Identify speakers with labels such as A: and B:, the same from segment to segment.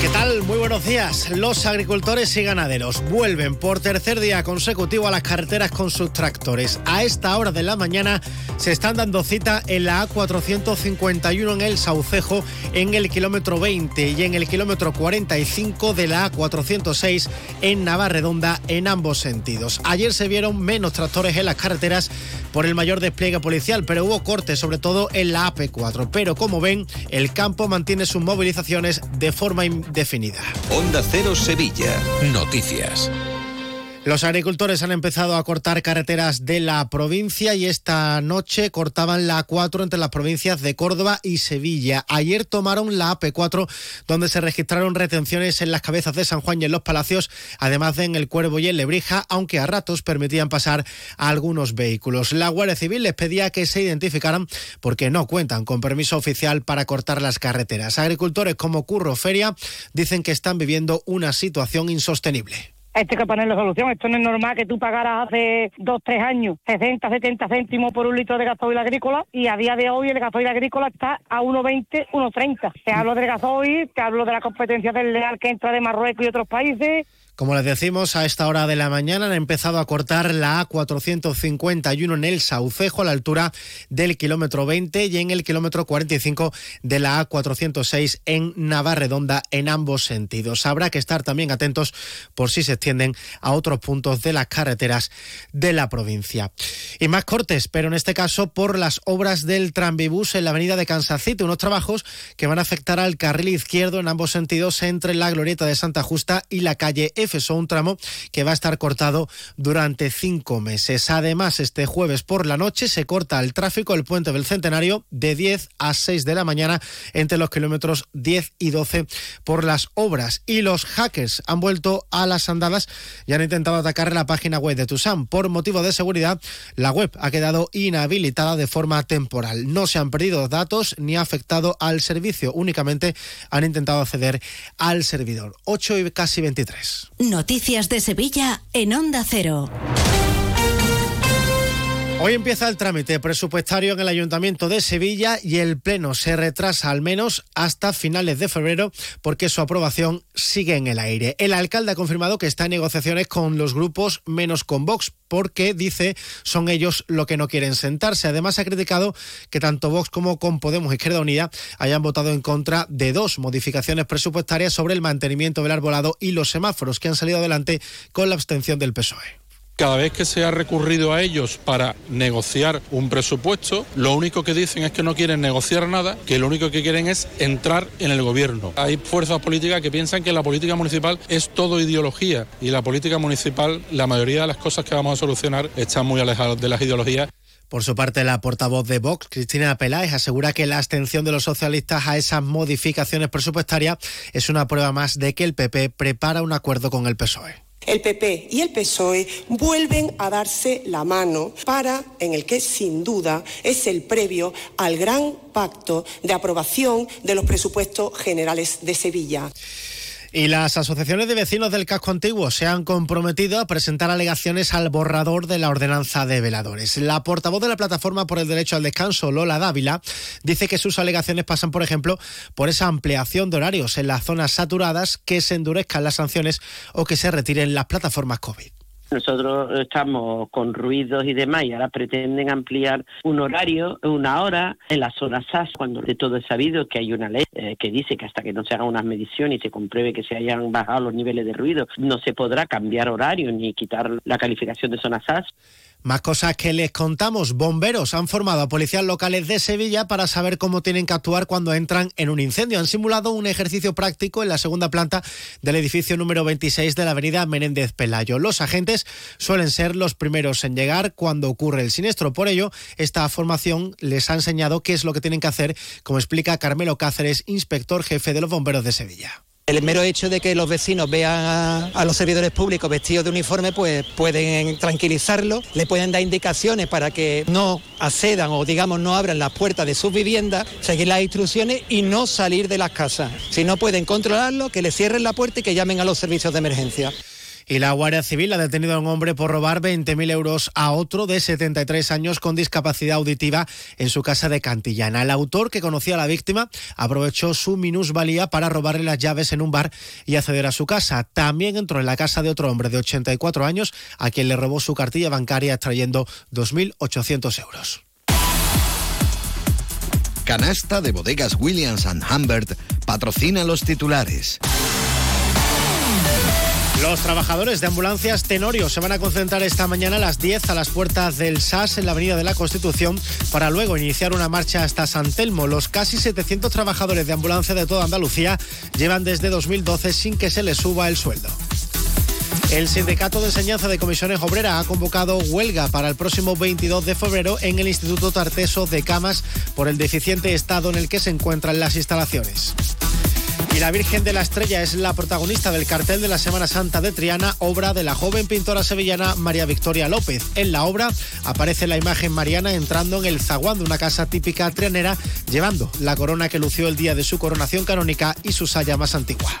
A: ¿Qué tal? Muy buenos días. Los agricultores y ganaderos vuelven por tercer día consecutivo a las carreteras con sus tractores. A esta hora de la mañana se están dando cita en la A451 en el Saucejo en el kilómetro 20 y en el kilómetro 45 de la A406 en Navarredonda en ambos sentidos. Ayer se vieron menos tractores en las carreteras por el mayor despliegue policial, pero hubo cortes sobre todo en la AP4. Pero como ven, el campo mantiene sus movilizaciones de forma definida.
B: Onda Cero Sevilla. Noticias.
A: Los agricultores han empezado a cortar carreteras de la provincia y esta noche cortaban la A4 entre las provincias de Córdoba y Sevilla. Ayer tomaron la AP4 donde se registraron retenciones en las cabezas de San Juan y en los Palacios, además de en el Cuervo y en Lebrija, aunque a ratos permitían pasar algunos vehículos. La Guardia Civil les pedía que se identificaran porque no cuentan con permiso oficial para cortar las carreteras. Agricultores como Curro Feria dicen que están viviendo una situación insostenible.
C: Esto hay que ponerle solución. Esto no es normal que tú pagaras hace dos, tres años 60, 70 céntimos por un litro de gasoil agrícola y a día de hoy el gasoil agrícola está a 1,20, 1,30. Te hablo del gasoil, te hablo de la competencia del leal que entra de Marruecos y otros países,
A: como les decimos, a esta hora de la mañana han empezado a cortar la A451 en el Saucejo a la altura del kilómetro 20 y en el kilómetro 45 de la A406 en Navarredonda en ambos sentidos. Habrá que estar también atentos por si se extienden a otros puntos de las carreteras de la provincia. Y más cortes, pero en este caso por las obras del tranvibús en la avenida de Kansas unos trabajos que van a afectar al carril izquierdo en ambos sentidos entre la glorieta de Santa Justa y la calle F un tramo que va a estar cortado durante cinco meses. Además, este jueves por la noche se corta el tráfico del puente del Centenario de 10 a 6 de la mañana entre los kilómetros 10 y 12 por las obras. Y los hackers han vuelto a las andadas y han intentado atacar la página web de Tusam. Por motivo de seguridad, la web ha quedado inhabilitada de forma temporal. No se han perdido datos ni ha afectado al servicio, únicamente han intentado acceder al servidor. 8 y casi 23.
D: Noticias de Sevilla en Onda Cero.
A: Hoy empieza el trámite presupuestario en el Ayuntamiento de Sevilla y el Pleno se retrasa al menos hasta finales de febrero porque su aprobación sigue en el aire. El alcalde ha confirmado que está en negociaciones con los grupos menos con Vox porque dice son ellos lo que no quieren sentarse. Además ha criticado que tanto Vox como con Podemos Izquierda Unida hayan votado en contra de dos modificaciones presupuestarias sobre el mantenimiento del arbolado y los semáforos que han salido adelante con la abstención del PSOE.
E: Cada vez que se ha recurrido a ellos para negociar un presupuesto, lo único que dicen es que no quieren negociar nada, que lo único que quieren es entrar en el gobierno. Hay fuerzas políticas que piensan que la política municipal es todo ideología y la política municipal, la mayoría de las cosas que vamos a solucionar están muy alejadas de las ideologías.
A: Por su parte, la portavoz de Vox, Cristina Peláez, asegura que la abstención de los socialistas a esas modificaciones presupuestarias es una prueba más de que el PP prepara un acuerdo con el PSOE
F: el PP y el PSOE vuelven a darse la mano para, en el que sin duda es el previo al gran pacto de aprobación de los presupuestos generales de Sevilla.
A: Y las asociaciones de vecinos del casco antiguo se han comprometido a presentar alegaciones al borrador de la ordenanza de veladores. La portavoz de la Plataforma por el Derecho al Descanso, Lola Dávila, dice que sus alegaciones pasan, por ejemplo, por esa ampliación de horarios en las zonas saturadas, que se endurezcan las sanciones o que se retiren las plataformas COVID.
G: Nosotros estamos con ruidos y demás y ahora pretenden ampliar un horario, una hora en la zona SAS, cuando de todo es sabido que hay una ley eh, que dice que hasta que no se hagan unas mediciones y se compruebe que se hayan bajado los niveles de ruido, no se podrá cambiar horario ni quitar la calificación de zona SAS.
A: Más cosas que les contamos. Bomberos han formado a policías locales de Sevilla para saber cómo tienen que actuar cuando entran en un incendio. Han simulado un ejercicio práctico en la segunda planta del edificio número 26 de la avenida Menéndez Pelayo. Los agentes suelen ser los primeros en llegar cuando ocurre el siniestro. Por ello, esta formación les ha enseñado qué es lo que tienen que hacer, como explica Carmelo Cáceres, inspector jefe de los bomberos de Sevilla.
H: El mero hecho de que los vecinos vean a, los servidores públicos vestidos de uniforme, pues pueden tranquilizarlos, le pueden dar indicaciones para que no accedan o digamos no abran las puertas de sus viviendas, seguir las instrucciones y no salir de las casas. Si no pueden controlarlo, que le cierren la puerta y que llamen a los servicios de emergencia.
A: Y la Guardia Civil ha detenido a un hombre por robar 20.000 euros a otro de 73 años con discapacidad auditiva en su casa de Cantillana. El autor, que conocía a la víctima, aprovechó su minusvalía para robarle las llaves en un bar y acceder a su casa. También entró en la casa de otro hombre de 84 años a quien le robó su cartilla bancaria extrayendo 2.800 euros.
I: Canasta de bodegas Williams ⁇ Humbert patrocina los titulares.
A: Los trabajadores de ambulancias Tenorio se van a concentrar esta mañana a las 10 a las puertas del SAS en la Avenida de la Constitución para luego iniciar una marcha hasta San Telmo. Los casi 700 trabajadores de ambulancia de toda Andalucía llevan desde 2012 sin que se les suba el sueldo. El Sindicato de Enseñanza de Comisiones Obreras ha convocado huelga para el próximo 22 de febrero en el Instituto Tarteso de Camas por el deficiente estado en el que se encuentran las instalaciones. Y la Virgen de la Estrella es la protagonista del cartel de la Semana Santa de Triana, obra de la joven pintora sevillana María Victoria López. En la obra aparece la imagen mariana entrando en el zaguán de una casa típica trianera, llevando la corona que lució el día de su coronación canónica y su saya más antigua.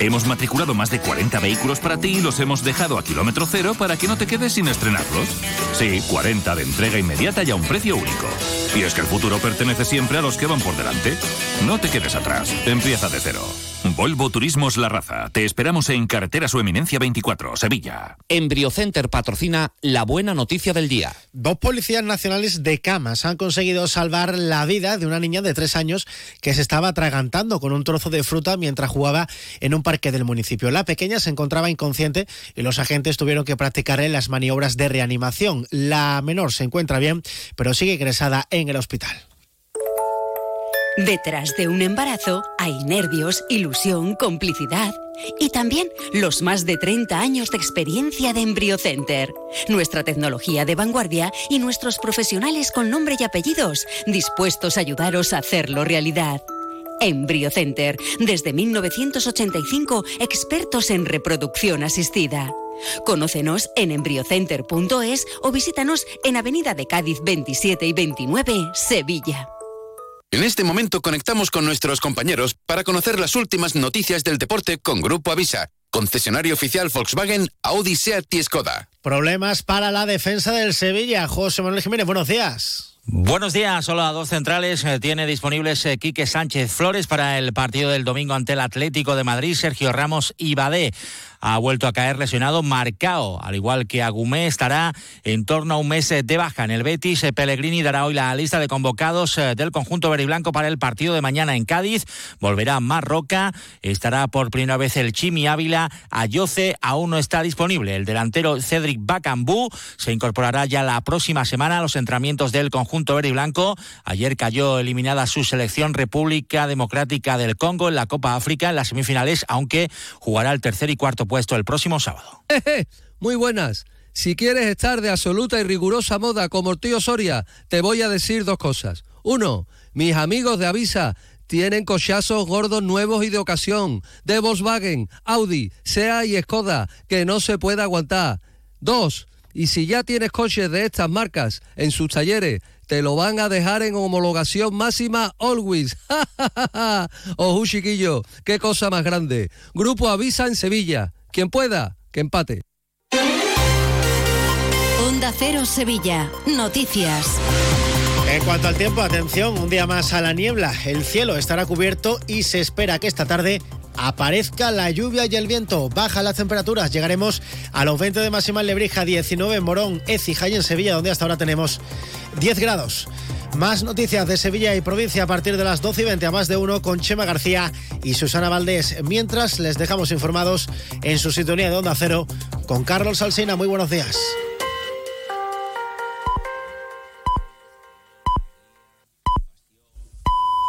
J: Hemos matriculado más de 40 vehículos para ti y los hemos dejado a kilómetro cero para que no te quedes sin estrenarlos. Sí, 40 de entrega inmediata y a un precio único. Y es que el futuro pertenece siempre a los que van por delante. No te quedes atrás. Empieza de cero. Volvo Turismos La Raza. Te esperamos en Carretera Su Eminencia 24, Sevilla.
K: Embriocenter patrocina la buena noticia del día.
A: Dos policías nacionales de Camas han conseguido salvar la vida de una niña de tres años que se estaba atragantando con un trozo de fruta mientras jugaba en un parque del municipio. La pequeña se encontraba inconsciente y los agentes tuvieron que practicarle las maniobras de reanimación. La menor se encuentra bien, pero sigue ingresada en el hospital.
D: Detrás de un embarazo hay nervios, ilusión, complicidad y también los más de 30 años de experiencia de EmbryoCenter. Nuestra tecnología de vanguardia y nuestros profesionales con nombre y apellidos dispuestos a ayudaros a hacerlo realidad. EmbryoCenter, desde 1985, expertos en reproducción asistida. Conócenos en embryocenter.es o visítanos en Avenida de Cádiz 27 y 29, Sevilla.
L: En este momento conectamos con nuestros compañeros para conocer las últimas noticias del deporte con Grupo Avisa, concesionario oficial Volkswagen, Audi, Seat y Skoda.
A: Problemas para la defensa del Sevilla. José Manuel Jiménez, buenos días.
M: Buenos días, solo a dos centrales eh, tiene disponibles eh, Quique Sánchez Flores para el partido del domingo ante el Atlético de Madrid, Sergio Ramos y ha vuelto a caer lesionado Marcao, al igual que Agumé estará en torno a un mes de baja. En el Betis, eh, Pellegrini dará hoy la lista de convocados eh, del conjunto veriblanco para el partido de mañana en Cádiz. Volverá Marroca, estará por primera vez el Chimi Ávila, Ayoce aún no está disponible. El delantero Cedric Bacambú se incorporará ya la próxima semana a los entrenamientos del conjunto veriblanco. Ayer cayó eliminada su selección República Democrática del Congo en la Copa África en las semifinales, aunque jugará el tercer y cuarto puesto el próximo sábado.
N: Muy buenas. Si quieres estar de absoluta y rigurosa moda como el tío Soria, te voy a decir dos cosas. Uno, mis amigos de Avisa tienen cochazos gordos nuevos y de ocasión, de Volkswagen, Audi, SEA y Skoda, que no se puede aguantar. Dos, y si ya tienes coches de estas marcas en sus talleres, te lo van a dejar en homologación máxima always. Ojo, chiquillo, qué cosa más grande. Grupo Avisa en Sevilla. Quien pueda, que empate.
D: Onda Cero Sevilla. Noticias.
A: En cuanto al tiempo, atención, un día más a la niebla. El cielo estará cubierto y se espera que esta tarde aparezca la lluvia y el viento. Bajan las temperaturas. Llegaremos a los 20 de máxima en Lebrija, 19 en Morón, Écija y en Sevilla, donde hasta ahora tenemos 10 grados. Más noticias de Sevilla y provincia a partir de las 12 y 20 a más de uno con Chema García y Susana Valdés. Mientras les dejamos informados en su sintonía de Onda Cero con Carlos Alsina. Muy buenos días.